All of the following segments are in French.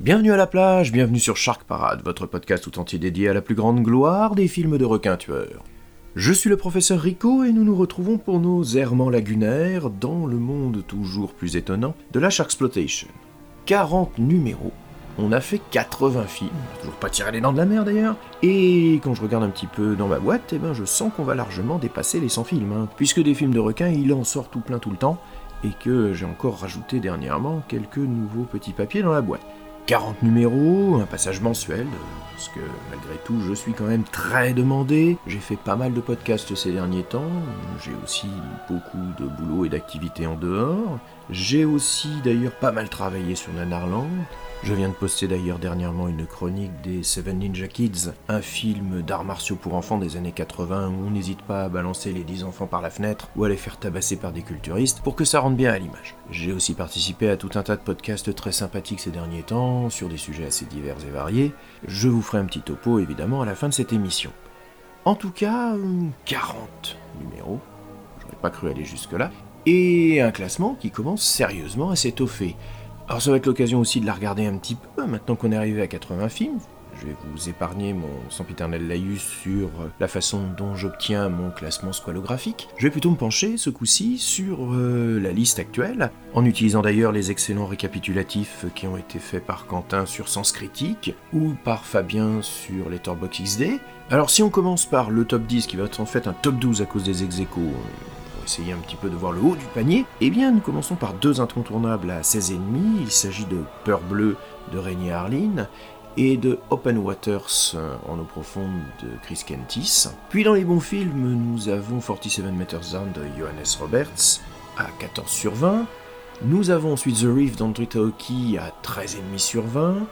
Bienvenue à la plage, bienvenue sur Shark Parade, votre podcast tout entier dédié à la plus grande gloire des films de requins tueurs. Je suis le professeur Rico et nous nous retrouvons pour nos errements lagunaires dans le monde toujours plus étonnant de la Sharksploitation. 40 numéros. On a fait 80 films, toujours pas tiré les dents de la mer d'ailleurs, et quand je regarde un petit peu dans ma boîte, eh ben je sens qu'on va largement dépasser les 100 films, hein. puisque des films de requins, il en sort tout plein tout le temps, et que j'ai encore rajouté dernièrement quelques nouveaux petits papiers dans la boîte. 40 numéros, un passage mensuel, parce que malgré tout je suis quand même très demandé. J'ai fait pas mal de podcasts ces derniers temps, j'ai aussi beaucoup de boulot et d'activités en dehors. J'ai aussi d'ailleurs pas mal travaillé sur Nanarland. Je viens de poster d'ailleurs dernièrement une chronique des Seven Ninja Kids, un film d'arts martiaux pour enfants des années 80 où on n'hésite pas à balancer les 10 enfants par la fenêtre ou à les faire tabasser par des culturistes pour que ça rentre bien à l'image. J'ai aussi participé à tout un tas de podcasts très sympathiques ces derniers temps sur des sujets assez divers et variés. Je vous ferai un petit topo évidemment à la fin de cette émission. En tout cas, 40 numéros, j'aurais pas cru aller jusque-là, et un classement qui commence sérieusement à s'étoffer. Alors ça va être l'occasion aussi de la regarder un petit peu, maintenant qu'on est arrivé à 80 films. Je vais vous épargner mon sempiternel laïus sur la façon dont j'obtiens mon classement squalographique. Je vais plutôt me pencher ce coup-ci sur euh, la liste actuelle, en utilisant d'ailleurs les excellents récapitulatifs qui ont été faits par Quentin sur Sens Critique ou par Fabien sur Letterboxd XD. Alors si on commence par le top 10 qui va être en fait un top 12 à cause des ex aequo, essayer un petit peu de voir le haut du panier, eh bien nous commençons par deux incontournables à 16,5. Il s'agit de Peur Bleue de Rainier Harlin et de Open Waters en eau profonde de Chris Kentis. Puis dans les bons films, nous avons 47 Meters Down de Johannes Roberts à 14 sur 20. Nous avons ensuite The Reef d'Andrew Taoki à 13,5 sur 20.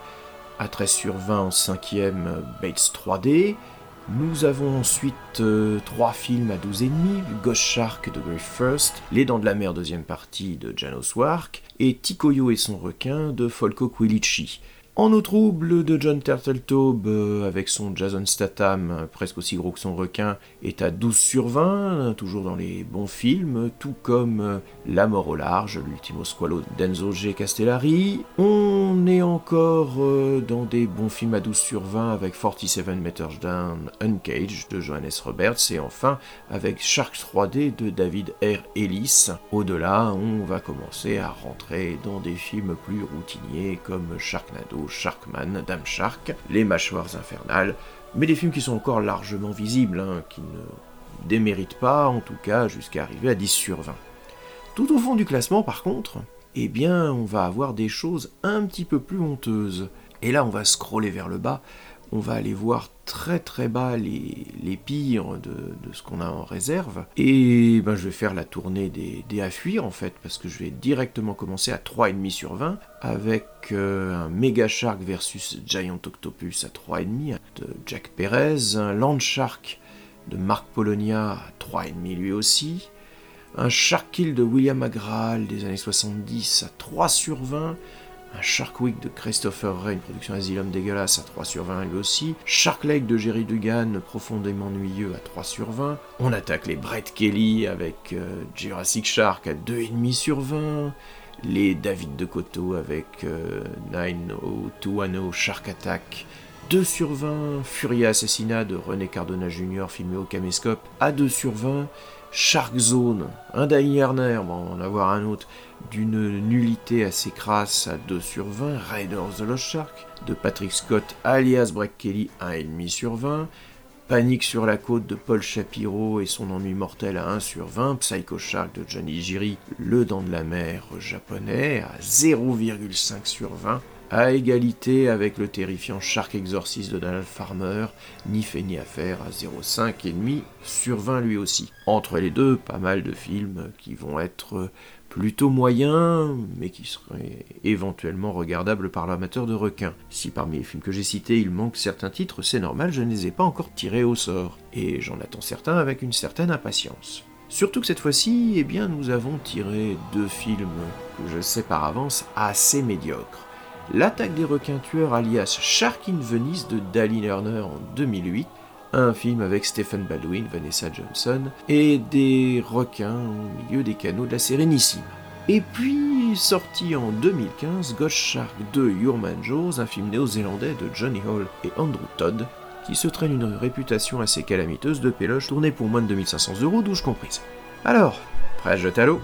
À 13 sur 20 en cinquième, Bates 3D. Nous avons ensuite euh, trois films à 12,5, Ghost Shark de Griff First, Les Dents de la Mer deuxième partie de Janos Wark, et Tikoyo et son requin de Folko Quilici. En eau trouble de John Turtletaube euh, avec son Jason Statham, euh, presque aussi gros que son requin, est à 12 sur 20, toujours dans les bons films, tout comme euh, La mort au large, l'ultimo squalo d'Enzo G. Castellari. On est encore dans des bons films à 12 sur 20 avec 47 Meters Down Uncaged de Johannes Roberts et enfin avec Shark 3D de David R. Ellis. Au-delà, on va commencer à rentrer dans des films plus routiniers comme Sharknado Sharkman, Dame Shark, Les Mâchoires Infernales, mais des films qui sont encore largement visibles, hein, qui ne déméritent pas, en tout cas, jusqu'à arriver à 10 sur 20. Tout au fond du classement, par contre, eh bien, on va avoir des choses un petit peu plus honteuses. Et là, on va scroller vers le bas on va aller voir très très bas les, pires de, ce qu'on a en réserve. Et ben, je vais faire la tournée des, à fuir en fait, parce que je vais directement commencer à 3,5 sur 20, avec euh, un Mega Shark versus Giant Octopus à 3,5 de Jack Perez, un Land Shark de Marc Polonia à 3,5 lui aussi, un Shark Kill de William Agral des années 70 à 3 sur 20, un Shark Week de Christopher Ray, une production Asylum dégueulasse à 3 sur 20 lui aussi. Shark Lake de Jerry Dugan, profondément ennuyeux à 3 sur 20. On attaque les Brett Kelly avec euh, Jurassic Shark à 2,5 sur 20. Les David de Coteau avec euh, 90210 Shark Attack 2 sur 20. Furia Assassinat de René Cardona Jr. filmé au caméscope à 2 sur 20. Shark Zone, un Danny Erner, bon, on va en avoir un autre, d'une nullité assez crasse à 2 sur 20, Raiders of the Lost Shark, de Patrick Scott alias Breck Kelly, 1,5 sur 20, Panique sur la côte de Paul Shapiro et son ennui mortel à 1 sur 20, Psycho Shark de Johnny Jiri, Le Dent de la Mer japonais à 0,5 sur 20, à égalité avec le terrifiant Shark Exorcist de Donald Farmer, ni fait ni affaire à 0,5 et demi sur 20 lui aussi. Entre les deux, pas mal de films qui vont être plutôt moyen, mais qui serait éventuellement regardable par l'amateur de requins. Si parmi les films que j'ai cités il manque certains titres, c'est normal, je ne les ai pas encore tirés au sort, et j'en attends certains avec une certaine impatience. Surtout que cette fois-ci, eh bien, nous avons tiré deux films que je sais par avance assez médiocres. L'attaque des requins tueurs alias Shark in Venice de Dali Lerner en 2008, un film avec Stephen Baldwin, Vanessa Johnson et des requins au milieu des canaux de la Sérénissime. Et puis, sorti en 2015, Ghost Shark 2 Yourman Joes, un film néo-zélandais de Johnny Hall et Andrew Todd, qui se traîne une réputation assez calamiteuse de péloche tournée pour moins de 2500 euros, douche comprise. Alors, prêt à jeter à l'eau?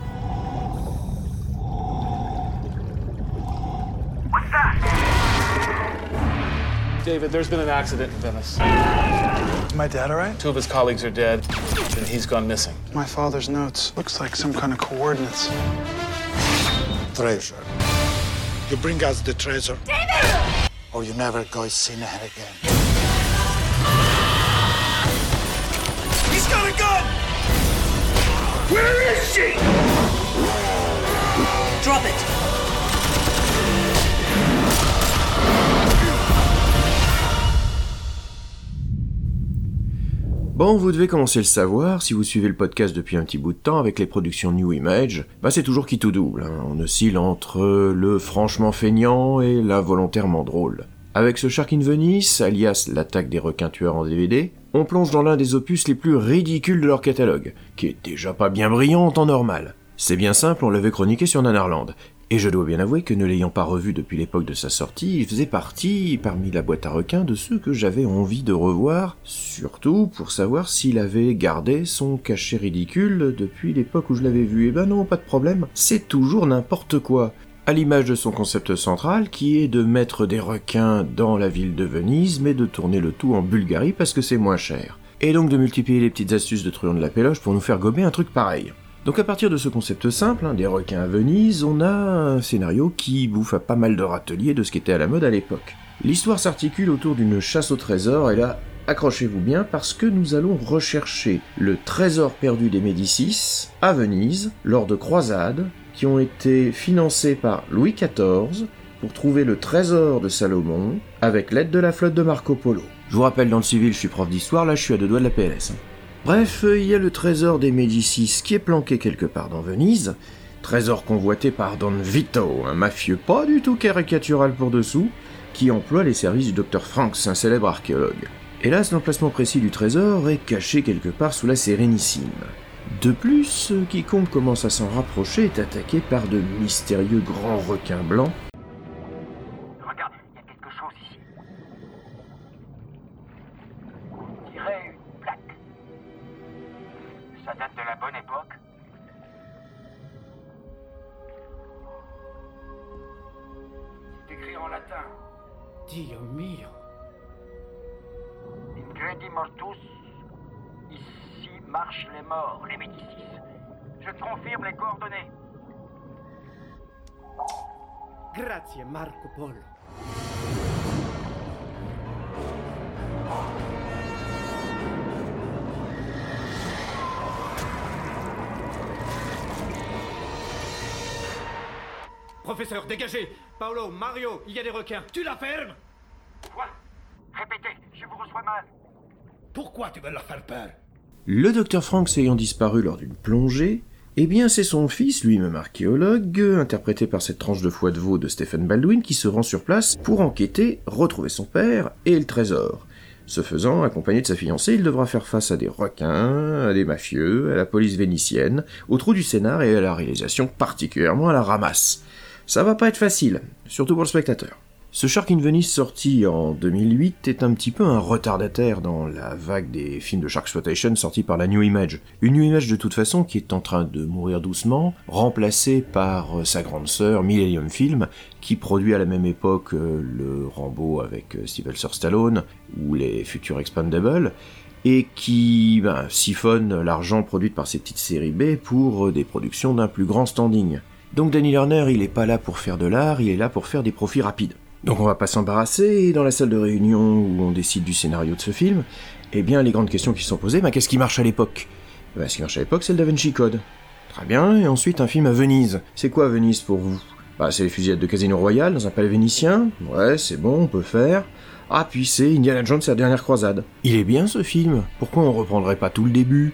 David, there's been an accident in Venice. Is my dad all right? Two of his colleagues are dead, and he's gone missing. My father's notes. Looks like some kind of coordinates. treasure. You bring us the treasure. David! Or you never go see her again. Bon, vous devez commencer le savoir, si vous suivez le podcast depuis un petit bout de temps avec les productions New Image, bah c'est toujours qui tout double, hein. on oscille entre le franchement feignant et la volontairement drôle. Avec ce Shark in Venice, alias l'attaque des requins tueurs en DVD, on plonge dans l'un des opus les plus ridicules de leur catalogue, qui est déjà pas bien brillant en temps normal. C'est bien simple, on l'avait chroniqué sur Nanarland, et je dois bien avouer que ne l'ayant pas revu depuis l'époque de sa sortie, il faisait partie, parmi la boîte à requins, de ceux que j'avais envie de revoir, surtout pour savoir s'il avait gardé son cachet ridicule depuis l'époque où je l'avais vu. Et ben non, pas de problème, c'est toujours n'importe quoi. À l'image de son concept central, qui est de mettre des requins dans la ville de Venise, mais de tourner le tout en Bulgarie parce que c'est moins cher. Et donc de multiplier les petites astuces de truand de la péloche pour nous faire gober un truc pareil. Donc à partir de ce concept simple, hein, des requins à Venise, on a un scénario qui bouffe à pas mal de râteliers de ce qui était à la mode à l'époque. L'histoire s'articule autour d'une chasse au trésor, et là, accrochez-vous bien parce que nous allons rechercher le trésor perdu des Médicis à Venise lors de croisades qui ont été financées par Louis XIV pour trouver le trésor de Salomon avec l'aide de la flotte de Marco Polo. Je vous rappelle, dans le civil, je suis prof d'histoire, là je suis à deux doigts de la PLS. hein. Bref, il y a le trésor des Médicis qui est planqué quelque part dans Venise, trésor convoité par Don Vito, un mafieux pas du tout caricatural pour dessous, qui emploie les services du docteur Franks, un célèbre archéologue. Hélas, l'emplacement précis du trésor est caché quelque part sous la Sérénissime. De plus, quiconque commence à s'en rapprocher est attaqué par de mystérieux grands requins blancs Ça date de la bonne époque C'est écrit en latin. Dio mio. Incredi mortus. Ici marchent les morts, les Médicis. Je te confirme les coordonnées. Grazie Marco Polo. Professeur, dégagez Paolo, Mario, il y a des requins. Tu la fermes Quoi Répétez, je vous reçois mal. Pourquoi tu veux leur faire peur Le docteur Franks ayant disparu lors d'une plongée, eh bien c'est son fils, lui-même archéologue, interprété par cette tranche de foie de veau de Stephen Baldwin, qui se rend sur place pour enquêter, retrouver son père et le trésor. Ce faisant, accompagné de sa fiancée, il devra faire face à des requins, à des mafieux, à la police vénitienne, au trou du scénar et à la réalisation particulièrement à la ramasse. Ça va pas être facile, surtout pour le spectateur. Ce Shark in Venice sorti en 2008 est un petit peu un retardataire dans la vague des films de Sharksploitation sortis par la New Image. Une New Image de toute façon qui est en train de mourir doucement, remplacée par euh, sa grande sœur Millennium Film, qui produit à la même époque euh, le Rambo avec euh, Sylvester Stallone ou les futurs Expandables, et qui ben, siphonne l'argent produit par ces petites séries B pour des productions d'un plus grand standing. Donc Danny Lerner, il est pas là pour faire de l'art, il est là pour faire des profits rapides. Donc on va pas s'embarrasser, et dans la salle de réunion où on décide du scénario de ce film, eh bien les grandes questions qui sont posées, ben, qu'est-ce qui marche à l'époque? Ben, Ce qui marche à l'époque, c'est le Da Vinci Code. Très bien, et ensuite un film à Venise. C'est quoi Venise pour vous? Bah c'est les fusillades de Casino Royal dans un palais vénitien. Ouais, c'est bon, on peut faire. Ah, puis c'est Indiana Jones et la dernière croisade. Il est bien ce film. Pourquoi on reprendrait pas tout le début?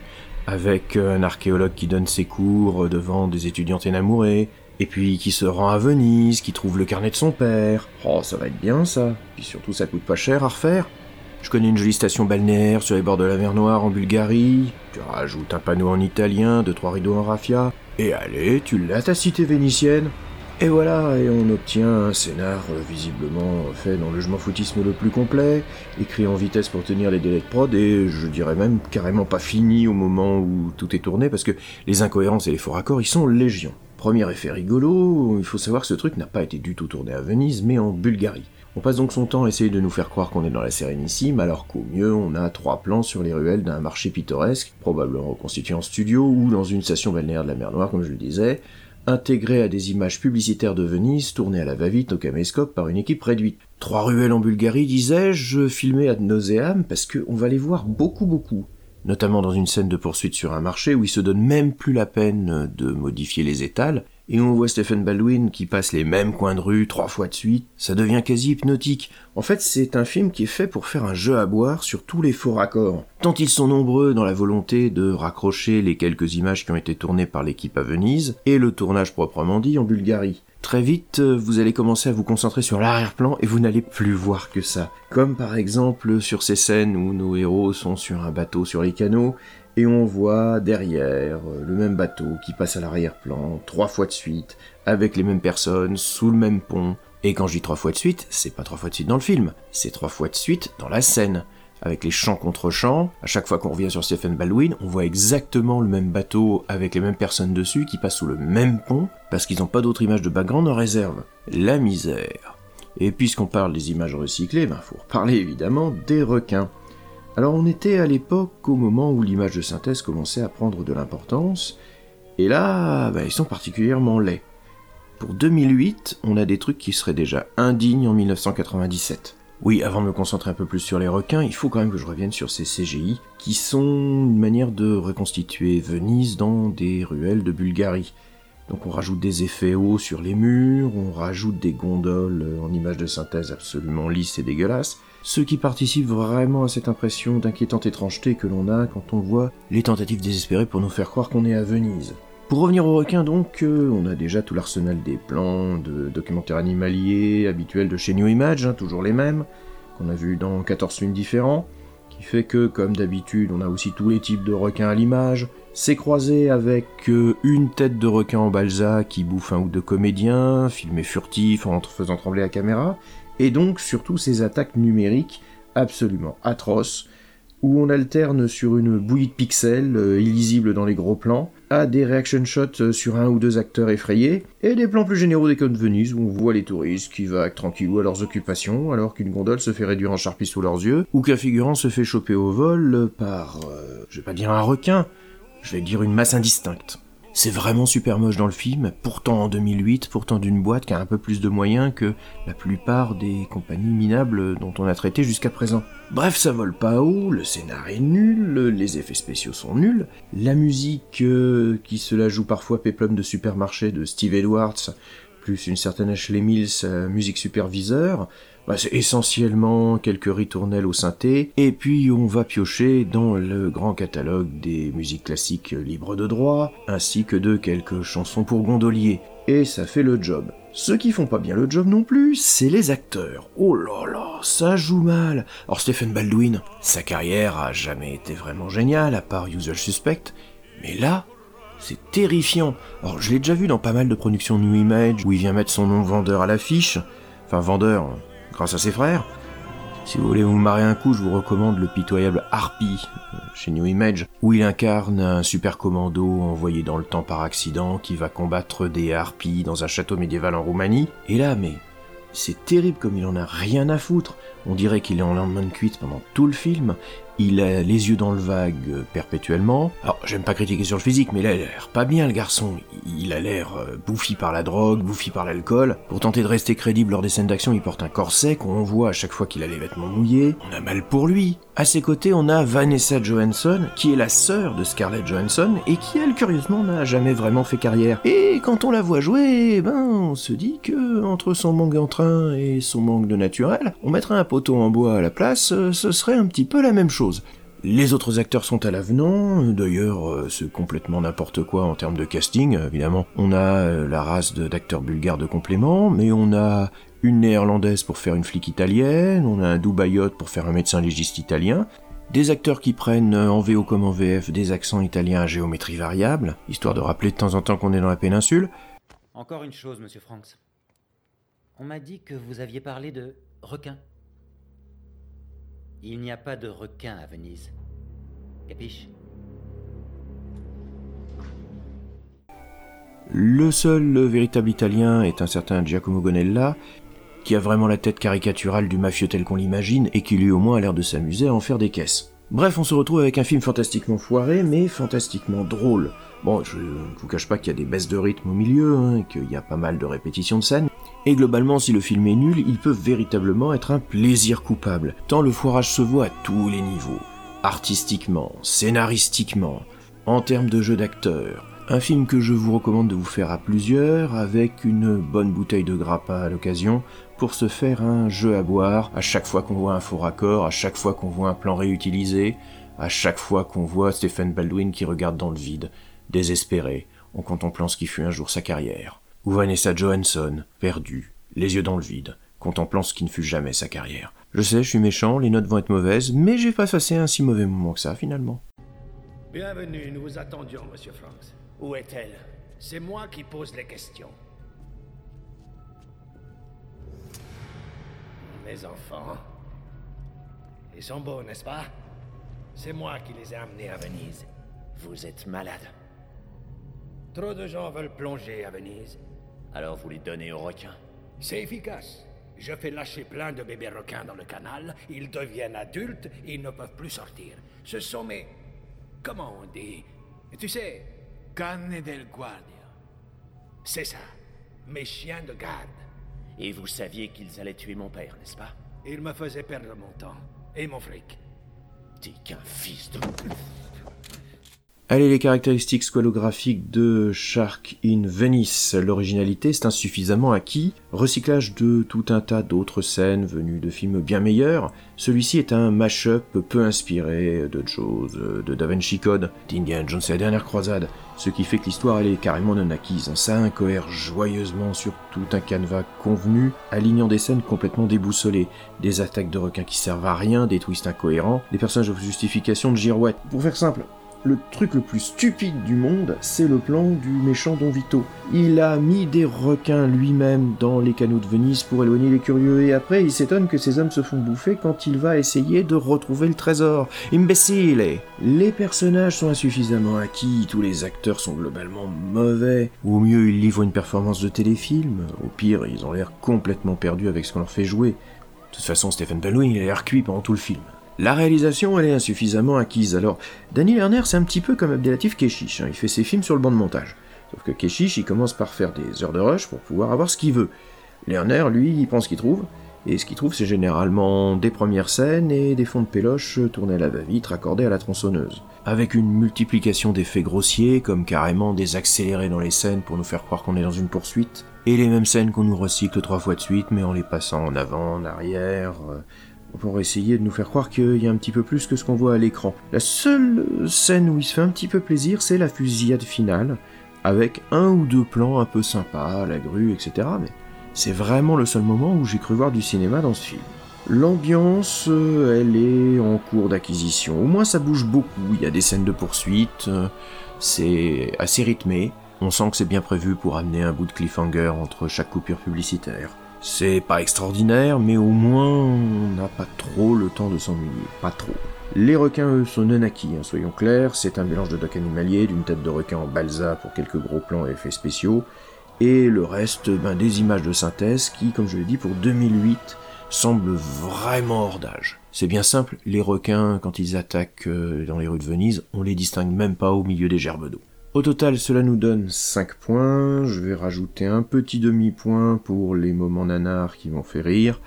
Avec un archéologue qui donne ses cours devant des étudiantes énamourées, et puis qui se rend à Venise, qui trouve le carnet de son père. Oh, ça va être bien ça. Puis surtout, ça coûte pas cher à refaire. Je connais une jolie station balnéaire sur les bords de la mer Noire en Bulgarie. Tu rajoutes un panneau en italien, deux trois rideaux en raffia. Et allez, tu l'as ta cité vénitienne. Et voilà, et on obtient un scénar euh, visiblement fait dans le je m'en foutisme le plus complet, écrit en vitesse pour tenir les délais de prod, et je dirais même carrément pas fini au moment où tout est tourné, parce que les incohérences et les faux raccords, ils sont légion. Premier effet rigolo, il faut savoir que ce truc n'a pas été du tout tourné à Venise, mais en Bulgarie. On passe donc son temps à essayer de nous faire croire qu'on est dans la Sérénissime, alors qu'au mieux on a trois plans sur les ruelles d'un marché pittoresque, probablement reconstitué en studio ou dans une station balnéaire de la mer Noire, comme je le disais, intégré à des images publicitaires de Venise tournées à la va-vite au caméscope par une équipe réduite. Trois ruelles en Bulgarie, disais-je, filmées ad nauseam parce qu'on va les voir beaucoup beaucoup notamment dans une scène de poursuite sur un marché où il se donne même plus la peine de modifier les étals, et on voit Stephen Baldwin qui passe les mêmes coins de rue trois fois de suite, ça devient quasi hypnotique. En fait, c'est un film qui est fait pour faire un jeu à boire sur tous les faux raccords, tant ils sont nombreux dans la volonté de raccrocher les quelques images qui ont été tournées par l'équipe à Venise, et le tournage proprement dit en Bulgarie. Très vite, vous allez commencer à vous concentrer sur l'arrière-plan et vous n'allez plus voir que ça. Comme par exemple sur ces scènes où nos héros sont sur un bateau sur les canaux et on voit derrière le même bateau qui passe à l'arrière-plan trois fois de suite avec les mêmes personnes sous le même pont. Et quand je dis trois fois de suite, c'est pas trois fois de suite dans le film, c'est trois fois de suite dans la scène avec les champs contre champs. À chaque fois qu'on revient sur Stephen Baldwin, on voit exactement le même bateau avec les mêmes personnes dessus qui passent sous le même pont parce qu'ils n'ont pas d'autres images de background en réserve. La misère. Et puisqu'on parle des images recyclées, ben faut reparler évidemment des requins. Alors on était à l'époque au moment où l'image de synthèse commençait à prendre de l'importance, et là, ben, ils sont particulièrement laids. Pour 2008, on a des trucs qui seraient déjà indignes en 1997. Oui, avant de me concentrer un peu plus sur les requins, il faut quand même que je revienne sur ces CGI, qui sont une manière de reconstituer Venise dans des ruelles de Bulgarie. Donc on rajoute des effets hauts sur les murs, on rajoute des gondoles en images de synthèse absolument lisses et dégueulasses, ce qui participe vraiment à cette impression d'inquiétante étrangeté que l'on a quand on voit les tentatives désespérées pour nous faire croire qu'on est à Venise. Pour revenir aux requins donc, euh, on a déjà tout l'arsenal des plans, de documentaires animaliers habituels de chez New Image, hein, toujours les mêmes, qu'on a vu dans 14 films différents, qui fait que, comme d'habitude, on a aussi tous les types de requins à l'image, c'est croisé avec euh, une tête de requin en balsa qui bouffe un ou deux comédiens, filmé furtif en faisant trembler la caméra, et donc surtout ces attaques numériques absolument atroces, où on alterne sur une bouillie de pixels, euh, illisibles dans les gros plans, à des reaction shots euh, sur un ou deux acteurs effrayés, et des plans plus généraux des côtes de Venise où on voit les touristes qui vaguent tranquillou à leurs occupations alors qu'une gondole se fait réduire en charpie sous leurs yeux, ou qu'un figurant se fait choper au vol par, euh, je vais pas dire un requin, je vais dire une masse indistincte. C'est vraiment super moche dans le film, pourtant en 2008, pourtant d'une boîte qui a un peu plus de moyens que la plupart des compagnies minables dont on a traité jusqu'à présent. Bref, ça vole pas haut, le scénar est nul, les effets spéciaux sont nuls, la musique euh, qui se la joue parfois péplum de supermarché de Steve Edwards, plus une certaine Ashley Mills, euh, musique superviseur, bah, c'est essentiellement quelques ritournelles au synthé, et puis on va piocher dans le grand catalogue des musiques classiques libres de droit, ainsi que de quelques chansons pour gondoliers, et ça fait le job. Ceux qui font pas bien le job non plus, c'est les acteurs. Oh là là, ça joue mal. Alors Stephen Baldwin, sa carrière a jamais été vraiment géniale, à part Usual Suspect, mais là, c'est terrifiant. Alors je l'ai déjà vu dans pas mal de productions New Image, où il vient mettre son nom vendeur à l'affiche, enfin vendeur, grâce à ses frères. Si vous voulez vous marrer un coup, je vous recommande le pitoyable Harpy euh, chez New Image, où il incarne un super commando envoyé dans le temps par accident qui va combattre des harpies dans un château médiéval en Roumanie. Et là, mais c'est terrible comme il en a rien à foutre. On dirait qu'il est en lendemain de cuite pendant tout le film. Il a les yeux dans le vague euh, perpétuellement. Alors, j'aime pas critiquer sur le physique, mais il a l'air pas bien, le garçon. Il a l'air euh, bouffi par la drogue, bouffi par l'alcool. Pour tenter de rester crédible lors des scènes d'action, il porte un corset qu'on voit à chaque fois qu'il a les vêtements mouillés. On a mal pour lui. À ses côtés, on a Vanessa Johansson, qui est la sœur de Scarlett Johansson, et qui, elle, curieusement, n'a jamais vraiment fait carrière. Et quand on la voit jouer, ben, on se dit que, entre son manque d'entrain et son manque de naturel, on mettrait un poteau en bois à la place, euh, ce serait un petit peu la même chose. Les autres acteurs sont à l'avenant, d'ailleurs euh, c'est complètement n'importe quoi en termes de casting, évidemment. On a euh, la race d'acteurs bulgares de complément, mais on a une néerlandaise pour faire une flic italienne, on a un dubaïote pour faire un médecin légiste italien, des acteurs qui prennent euh, en VO comme en VF des accents italiens à géométrie variable, histoire de rappeler de temps en temps qu'on est dans la péninsule. Encore une chose, monsieur Franks. On m'a dit que vous aviez parlé de requin. Il n'y a pas de requin à Venise. Capiche Le seul véritable italien est un certain Giacomo Gonella, qui a vraiment la tête caricaturale du mafieux tel qu'on l'imagine et qui lui au moins a l'air de s'amuser à en faire des caisses. Bref, on se retrouve avec un film fantastiquement foiré, mais fantastiquement drôle. Bon, je ne vous cache pas qu'il y a des baisses de rythme au milieu, hein, qu'il y a pas mal de répétitions de scènes, et globalement, si le film est nul, il peut véritablement être un plaisir coupable, tant le foirage se voit à tous les niveaux. Artistiquement, scénaristiquement, en termes de jeu d'acteur. Un film que je vous recommande de vous faire à plusieurs, avec une bonne bouteille de grappa à l'occasion, pour se faire un jeu à boire à chaque fois qu'on voit un faux raccord, à chaque fois qu'on voit un plan réutilisé, à chaque fois qu'on voit Stephen Baldwin qui regarde dans le vide, désespéré, en contemplant ce qui fut un jour sa carrière ou Vanessa Johansson, perdue, les yeux dans le vide, contemplant ce qui ne fut jamais sa carrière. Je sais, je suis méchant, les notes vont être mauvaises, mais j'ai pas passé un si mauvais moment que ça, finalement. Bienvenue, nous vous attendions, monsieur Franks. Où est-elle? C'est moi qui pose les questions. Mes enfants. Ils sont beaux, n'est-ce pas? C'est moi qui les ai amenés à Venise. Vous êtes malade. Trop de gens veulent plonger à Venise. Alors vous les donnez aux requins C'est efficace. Je fais lâcher plein de bébés requins dans le canal, ils deviennent adultes, ils ne peuvent plus sortir. Ce sont mes... Comment on dit Tu sais, canne del guardia. C'est ça, mes chiens de garde. Et vous saviez qu'ils allaient tuer mon père, n'est-ce pas? Ils me faisaient perdre mon temps et mon fric. T'es qu'un fils de... Allez, les caractéristiques squalographiques de Shark in Venice. L'originalité, c'est insuffisamment acquis. Recyclage de tout un tas d'autres scènes venues de films bien meilleurs. Celui-ci est un mash-up peu inspiré de Jaws, de Da Vinci Code, d'Indiana Jones et la dernière croisade. Ce qui fait que l'histoire, elle est carrément non acquise. Ça incohère joyeusement sur tout un canevas convenu, alignant des scènes complètement déboussolées. Des attaques de requins qui servent à rien, des twists incohérents, des personnages de justification de girouette. Pour faire simple, le truc le plus stupide du monde, c'est le plan du méchant Don Vito. Il a mis des requins lui-même dans les canaux de Venise pour éloigner les curieux, et après il s'étonne que ces hommes se font bouffer quand il va essayer de retrouver le trésor. Imbécile Les personnages sont insuffisamment acquis, tous les acteurs sont globalement mauvais. Au mieux, ils livrent une performance de téléfilm, au pire, ils ont l'air complètement perdus avec ce qu'on leur fait jouer. De toute façon, Stephen Baldwin, il a l'air cuit pendant tout le film. La réalisation, elle est insuffisamment acquise. Alors, Danny Lerner, c'est un petit peu comme Abdelatif Keshish. Hein. Il fait ses films sur le banc de montage. Sauf que Keshish, il commence par faire des heures de rush pour pouvoir avoir ce qu'il veut. Lerner, lui, il prend ce qu'il trouve. Et ce qu'il trouve, c'est généralement des premières scènes et des fonds de péloche tournés à la va-vite, raccordés à la tronçonneuse. Avec une multiplication d'effets grossiers, comme carrément des accélérés dans les scènes pour nous faire croire qu'on est dans une poursuite, et les mêmes scènes qu'on nous recycle trois fois de suite, mais en les passant en avant, en arrière, euh, pour essayer de nous faire croire qu'il y a un petit peu plus que ce qu'on voit à l'écran. La seule scène où il se fait un petit peu plaisir, c'est la fusillade finale, avec un ou deux plans un peu sympas, la grue, etc. Mais c'est vraiment le seul moment où j'ai cru voir du cinéma dans ce film. L'ambiance, elle est en cours d'acquisition. Au moins ça bouge beaucoup, il y a des scènes de poursuite, c'est assez rythmé. On sent que c'est bien prévu pour amener un bout de cliffhanger entre chaque coupure publicitaire. C'est pas extraordinaire, mais au moins on n'a pas trop le temps de s'ennuyer. Pas trop. Les requins, eux, sont non acquis, hein, soyons clairs. C'est un mélange de doc animalier, d'une tête de requin en balsa pour quelques gros plans et effets spéciaux, et le reste, ben, des images de synthèse qui, comme je l'ai dit, pour 2008, semble vraiment hors d'âge. C'est bien simple, les requins, quand ils attaquent euh, dans les rues de Venise, on les distingue même pas au milieu des gerbes d'eau. Au total, cela nous donne 5 points. Je vais rajouter un petit demi-point pour les moments nanars qui m'ont fait rire.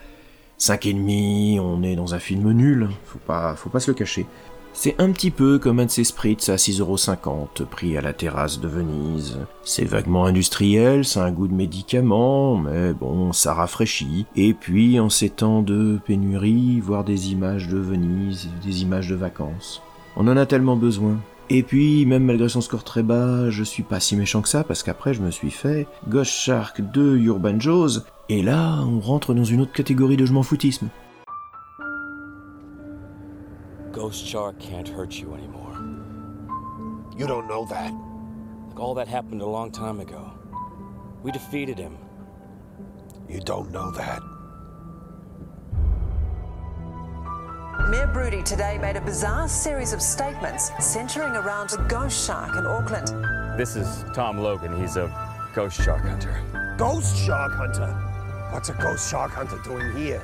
5 et demi, on est dans un film nul, faut pas, faut pas se le cacher. C'est un petit peu comme un de ces spritz à 6,50€ pris à la terrasse de Venise. C'est vaguement industriel, ça a un goût de médicament, mais bon, ça rafraîchit. Et puis, en ces temps de pénurie, voir des images de Venise, des images de vacances. On en a tellement besoin. Et puis, même malgré son score très bas, je suis pas si méchant que ça, parce qu'après je me suis fait Ghost Shark 2 Urban Jaws, et là, on rentre dans une autre catégorie de je m'en foutisme. Ghost Shark can't hurt you anymore. You don't know that. Like all that happened a long time ago. We defeated him. You don't know that. Mayor Broody today made a bizarre series of statements centering around the ghost shark in Auckland. This is Tom Logan. He's a ghost shark hunter. Ghost shark hunter? What's a ghost shark hunter doing here?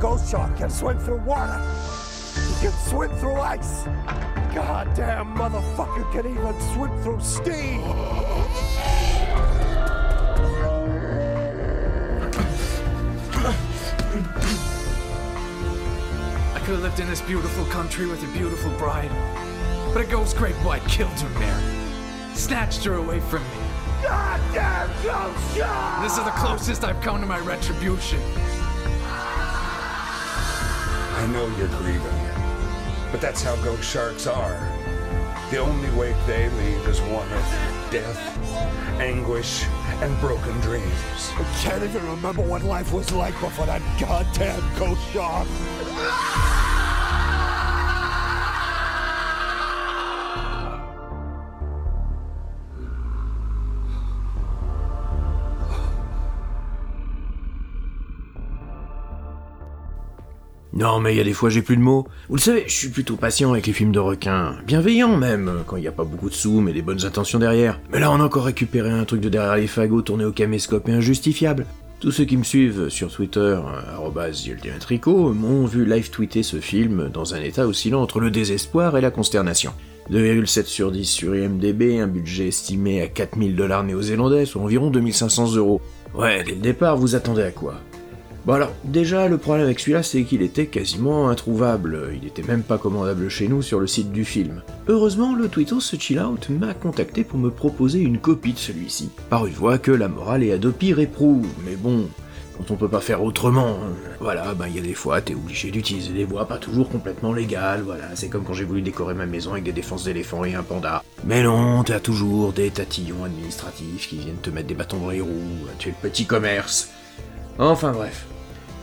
Ghost shark can swim through water. He can swim through ice. Goddamn motherfucker can even swim through steam. Could have lived in this beautiful country with a beautiful bride. But a ghost great white killed her there. Snatched her away from me. Goddamn ghost shark! This is the closest I've come to my retribution. I know you're grieving, but that's how ghost sharks are. The only wake they leave is one of death, anguish, and broken dreams. I can't even remember what life was like before that goddamn ghost shark. Non, mais il y a des fois j'ai plus de mots. Vous le savez, je suis plutôt patient avec les films de requins. Bienveillant même, quand il n'y a pas beaucoup de sous, mais des bonnes intentions derrière. Mais là, on a encore récupéré un truc de derrière les fagots tourné au caméscope et injustifiable. Tous ceux qui me suivent sur Twitter, Tricot, m'ont vu live tweeter ce film dans un état oscillant entre le désespoir et la consternation. 2,7 sur 10 sur IMDB, un budget estimé à 4000 dollars néo-zélandais, soit environ 2500 euros. Ouais, dès le départ, vous attendez à quoi? Bon alors, déjà, le problème avec celui-là, c'est qu'il était quasiment introuvable. Il était même pas commandable chez nous sur le site du film. Heureusement, le Twittos Chill Out m'a contacté pour me proposer une copie de celui-ci. Par une voie que la morale et Adopi réprouve, mais bon, quand on peut pas faire autrement, hein. voilà, ben il y a des fois, t'es obligé d'utiliser des voies pas toujours complètement légales, voilà, c'est comme quand j'ai voulu décorer ma maison avec des défenses d'éléphants et un panda. Mais non, t'as toujours des tatillons administratifs qui viennent te mettre des bâtons dans les roues, tu es le petit commerce. Enfin bref.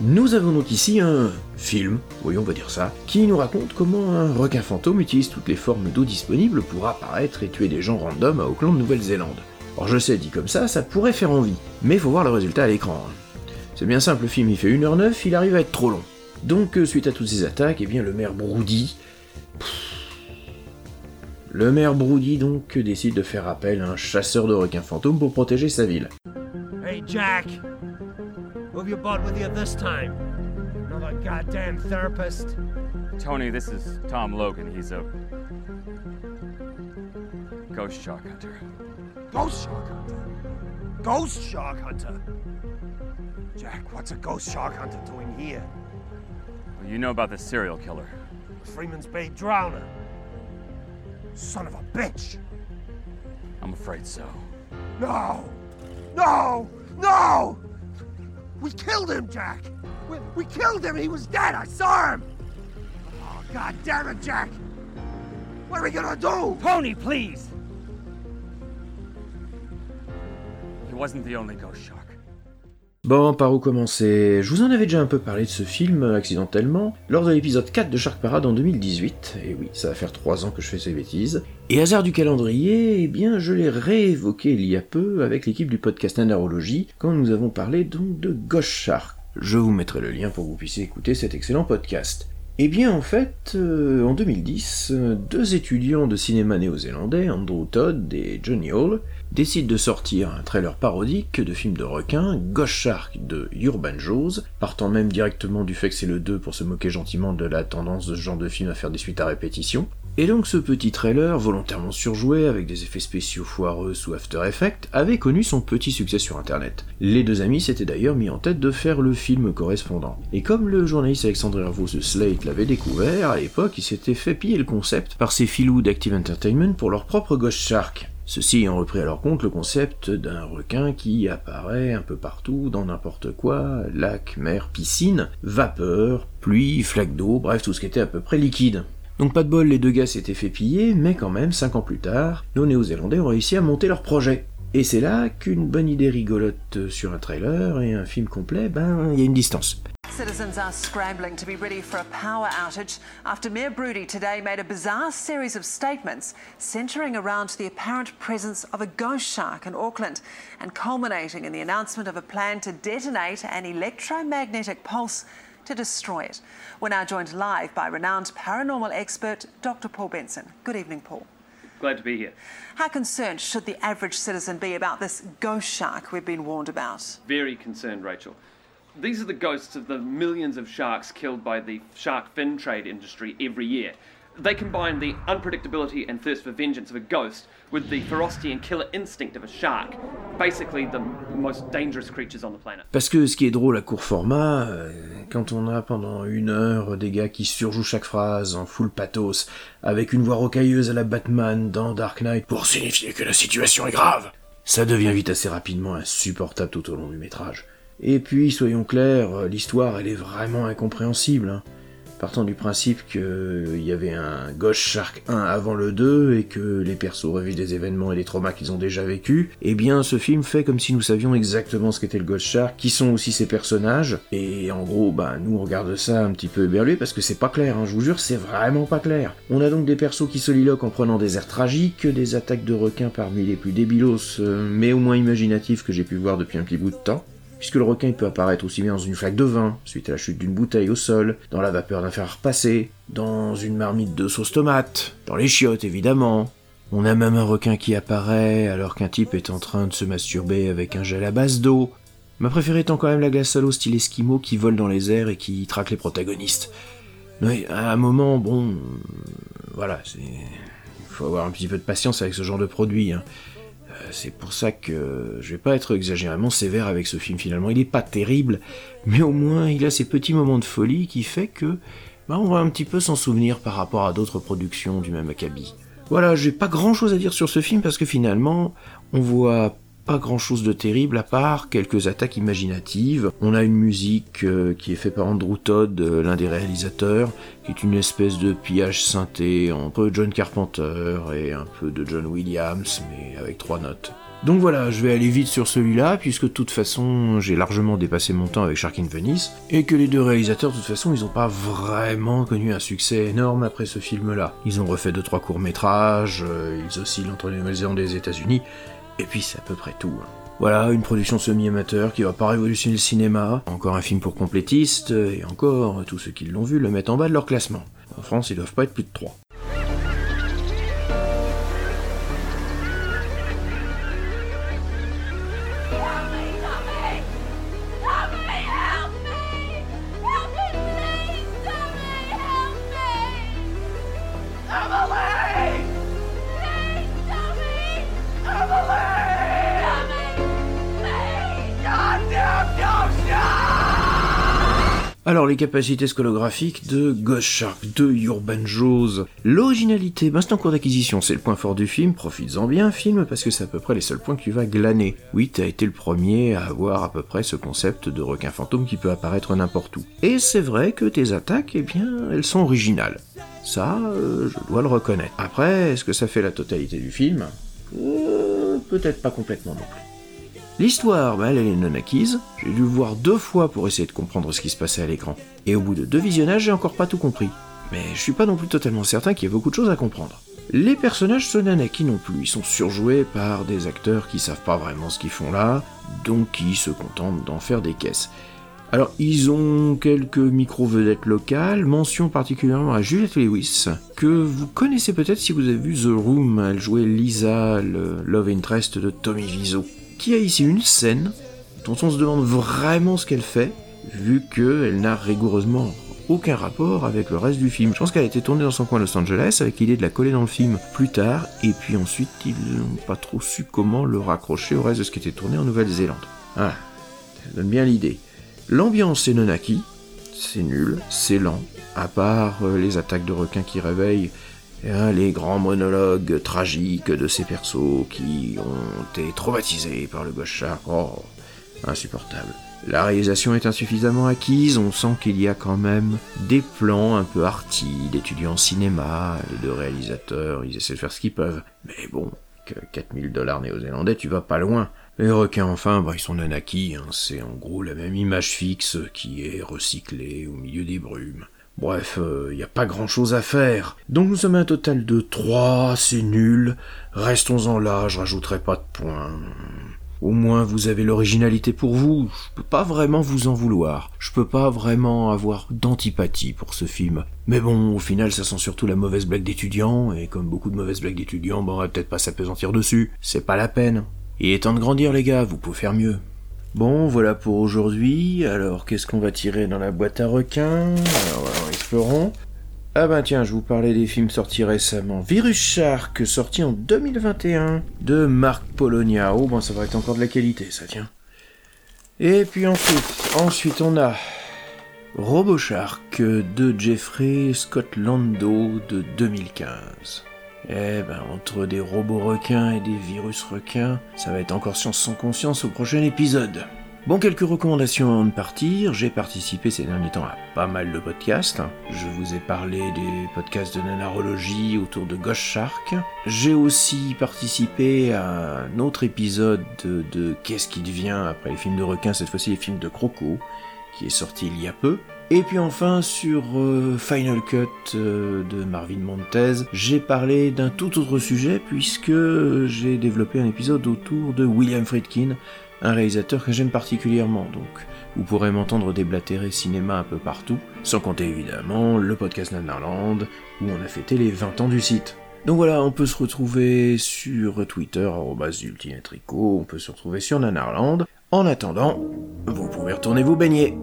Nous avons donc ici un film, oui on va dire ça, qui nous raconte comment un requin fantôme utilise toutes les formes d'eau disponibles pour apparaître et tuer des gens random à Auckland, Nouvelle-Zélande. Alors je sais, dit comme ça, ça pourrait faire envie, mais faut voir le résultat à l'écran. C'est bien simple, le film il fait 1h09, il arrive à être trop long. Donc euh, suite à toutes ces attaques, eh bien le maire Broody... Le maire Broody donc décide de faire appel à un chasseur de requins fantômes pour protéger sa ville. Hey Jack, who have you brought with you this time? Another goddamn therapist? Tony, this is Tom Logan. He's a ghost shark hunter. Ghost shark hunter? Ghost shark hunter? Jack, what's a ghost shark hunter doing here? Well, you know about the serial killer. Freeman's Bay Drowner. Son of a bitch! I'm afraid so. No! No! No! We killed him, Jack! We, we killed him! He was dead! I saw him! Oh, god damn it, Jack! What are we gonna do? Tony, please! He wasn't the only ghost shark. Bon, par où commencer? Je vous en avais déjà un peu parlé de ce film, accidentellement, lors de l'épisode 4 de Shark Parade en 2018, et oui, ça va faire 3 ans que je fais ces bêtises. Et hasard du calendrier, eh bien, je l'ai réévoqué il y a peu avec l'équipe du podcast Anarologie, quand nous avons parlé donc de Ghost Shark. Je vous mettrai le lien pour que vous puissiez écouter cet excellent podcast. Eh bien, en fait, euh, en 2010, euh, deux étudiants de cinéma néo-zélandais, Andrew Todd et Johnny Hall, décident de sortir un trailer parodique de film de requin, Ghost Shark de Urban Jaws, partant même directement du fait que c'est le 2 pour se moquer gentiment de la tendance de ce genre de film à faire des suites à répétition. Et donc ce petit trailer, volontairement surjoué avec des effets spéciaux foireux sous After Effects, avait connu son petit succès sur internet. Les deux amis s'étaient d'ailleurs mis en tête de faire le film correspondant. Et comme le journaliste Alexandre Hervaux de Slate l'avait découvert, à l'époque il s'était fait piller le concept par ses filous d'Active Entertainment pour leur propre Ghost Shark. Ceux-ci ayant repris à leur compte le concept d'un requin qui apparaît un peu partout, dans n'importe quoi, lac, mer, piscine, vapeur, pluie, flaque d'eau, bref tout ce qui était à peu près liquide. Donc pas de bol, les deux gars s'étaient fait piller, mais quand même, 5 ans plus tard, nos Néo-Zélandais ont réussi à monter leur projet. Et c'est là qu'une bonne idée rigolote sur un trailer et un film complet, ben, il y a une distance. Citizens are scrambling to be ready for a power outage after Mayor Broody today made a bizarre series of statements centering around the apparent presence of a ghost shark in Auckland and culminating in the announcement of a plan to detonate an electromagnetic pulse to destroy it. We're now joined live by renowned paranormal expert Dr. Paul Benson. Good evening, Paul. Glad to be here. How concerned should the average citizen be about this ghost shark we've been warned about? Very concerned, Rachel. These are the ghosts of the millions of sharks killed by the shark fin trade industry every year. They combine the unpredictability and thirst for vengeance of a ghost with the ferocity and killer instinct of a shark. Basically, the most dangerous creatures on the planet. Parce que ce qui est drôle à court format, euh, quand on a pendant une heure des gars qui surjouent chaque phrase en full pathos, avec une voix rocailleuse à la Batman dans Dark Knight pour signifier que la situation est grave, ça devient vite assez rapidement insupportable tout au long du métrage. Et puis, soyons clairs, l'histoire elle est vraiment incompréhensible. Hein partant du principe qu'il y avait un Ghost Shark 1 avant le 2 et que les persos revivent des événements et des traumas qu'ils ont déjà vécus, eh bien ce film fait comme si nous savions exactement ce qu'était le Ghost Shark, qui sont aussi ses personnages, et en gros, bah nous on regarde ça un petit peu éberlué parce que c'est pas clair, hein, je vous jure, c'est vraiment pas clair. On a donc des persos qui soliloquent en prenant des airs tragiques, des attaques de requins parmi les plus débilos, euh, mais au moins imaginatifs que j'ai pu voir depuis un petit bout de temps puisque le requin peut apparaître aussi bien dans une flaque de vin, suite à la chute d'une bouteille au sol, dans la vapeur d'un fer repassé, dans une marmite de sauce tomate, dans les chiottes évidemment. On a même un requin qui apparaît alors qu'un type est en train de se masturber avec un gel à base d'eau. Ma préférée étant quand même la glace à l'eau style Esquimau qui vole dans les airs et qui traque les protagonistes. Mais à un moment, bon, voilà, c'est... Il faut avoir un petit peu de patience avec ce genre de produit. Hein. Euh, c'est pour ça que je vais pas être exagérément sévère avec ce film finalement. Il est pas terrible, mais au moins il a ces petits moments de folie qui fait que bah, on va un petit peu s'en souvenir par rapport à d'autres productions du même acabit. Voilà, j'ai pas grand chose à dire sur ce film parce que finalement, on voit pas grand chose de terrible à part quelques attaques imaginatives. On a une musique euh, qui est faite par Andrew Todd, euh, l'un des réalisateurs, qui est une espèce de pillage synthé entre John Carpenter et un peu de John Williams, mais avec trois notes. Donc voilà, je vais aller vite sur celui-là, puisque de toute façon, j'ai largement dépassé mon temps avec Shark in Venice, et que les deux réalisateurs, de toute façon, ils n'ont pas vraiment connu un succès énorme après ce film-là. Ils ont refait deux trois courts-métrages, euh, ils oscillent entre les et les États-Unis, et puis c'est à peu près tout. Hein. Voilà, une production semi-amateur qui va pas révolutionner le cinéma, encore un film pour complétistes, et encore, tous ceux qui l'ont vu le mettent en bas de leur classement. En France, ils doivent pas être plus de 3. Alors les capacités scolographiques de Ghost Shark, de Urban Jaws, l'originalité, ben c'est en cours d'acquisition, c'est le point fort du film, profites-en bien film, parce que c'est à peu près les seuls points que tu vas glaner. Oui, t'as été le premier à avoir à peu près ce concept de requin fantôme qui peut apparaître n'importe où. Et c'est vrai que tes attaques, eh bien, elles sont originales. Ça, euh, je dois le reconnaître. Après, est-ce que ça fait la totalité du film? Euh, Peut-être pas complètement non plus. L'histoire, bah, elle, est non acquise. J'ai dû le voir deux fois pour essayer de comprendre ce qui se passait à l'écran. Et au bout de deux visionnages, j'ai encore pas tout compris. Mais je suis pas non plus totalement certain qu'il y ait beaucoup de choses à comprendre. Les personnages sont nanaki non plus, ils sont surjoués par des acteurs qui savent pas vraiment ce qu'ils font là, donc qui se contentent d'en faire des caisses. Alors, ils ont quelques micro-vedettes locales, mention particulièrement à Juliette Lewis, que vous connaissez peut-être si vous avez vu The Room, elle jouait Lisa, le love interest de Tommy Wiseau, qui a ici une scène dont on se demande vraiment ce qu'elle fait, vu qu'elle n'a rigoureusement aucun rapport avec le reste du film. Je pense qu'elle a été tournée dans son coin Los Angeles avec l'idée de la coller dans le film plus tard, et puis ensuite ils n'ont pas trop su comment le raccrocher au reste de ce qui était tourné en Nouvelle-Zélande. Ah, ça donne bien l'idée. L'ambiance est non acquis, c'est nul, c'est lent, à part euh, les attaques de requins qui réveillent hein, les grands monologues tragiques de ces persos qui ont été traumatisés par le gauche Oh, insupportable. La réalisation est insuffisamment acquise, on sent qu'il y a quand même des plans un peu arty d'étudiants cinéma, les deux réalisateurs, ils essaient de faire ce qu'ils peuvent. Mais bon, que 4000 dollars néo-zélandais, tu vas pas loin. Les requins, enfin, bah, ils sont non acquis, hein. c'est en gros la même image fixe qui est recyclée au milieu des brumes. Bref, il euh, n'y a pas grand chose à faire. Donc nous sommes un total de 3, c'est nul. Restons-en là, je rajouterai pas de points. Au moins vous avez l'originalité pour vous, je peux pas vraiment vous en vouloir. Je peux pas vraiment avoir d'antipathie pour ce film. Mais bon, au final ça sent surtout la mauvaise blague d'étudiant, et comme beaucoup de mauvaises blagues d'étudiants, bon on va peut-être pas s'apesantir dessus. C'est pas la peine. Il est temps de grandir les gars, vous pouvez faire mieux. Bon, voilà pour aujourd'hui. Alors, qu'est-ce qu'on va tirer dans la boîte à requins? Alors, alors, explorons. Ah ben tiens, je vous parlais des films sortis récemment. Virus Shark, sorti en 2021, de Marc Polonia. Oh ben ça va être encore de la qualité, ça tient. Et puis ensuite, ensuite on a RoboShark de Jeffrey Scott Lando de 2015. Eh ben, entre des robots requins et des virus requins, ça va être encore science sans conscience au prochain épisode. Bon, quelques recommandations avant de partir. J'ai participé ces derniers temps à pas mal de podcasts. Je vous ai parlé des podcasts de nanarologie autour de Ghost Shark. J'ai aussi participé à un autre épisode de, Qu'est-ce qui devient après les films de requins, cette fois-ci les films de Croco, qui est sorti il y a peu. Et puis enfin sur euh, Final Cut euh, de Marvin Montez, j'ai parlé d'un tout autre sujet puisque j'ai développé un épisode autour de William Friedkin, un réalisateur que j'aime particulièrement, donc vous pourrez m'entendre déblatérer cinéma un peu partout, sans compter évidemment le podcast Nanarland, où on a fêté les 20 ans du site. Donc voilà, on peut se retrouver sur Twitter, Tricot, on peut se retrouver sur Nanarland. En attendant, vous pouvez retourner vous baigner.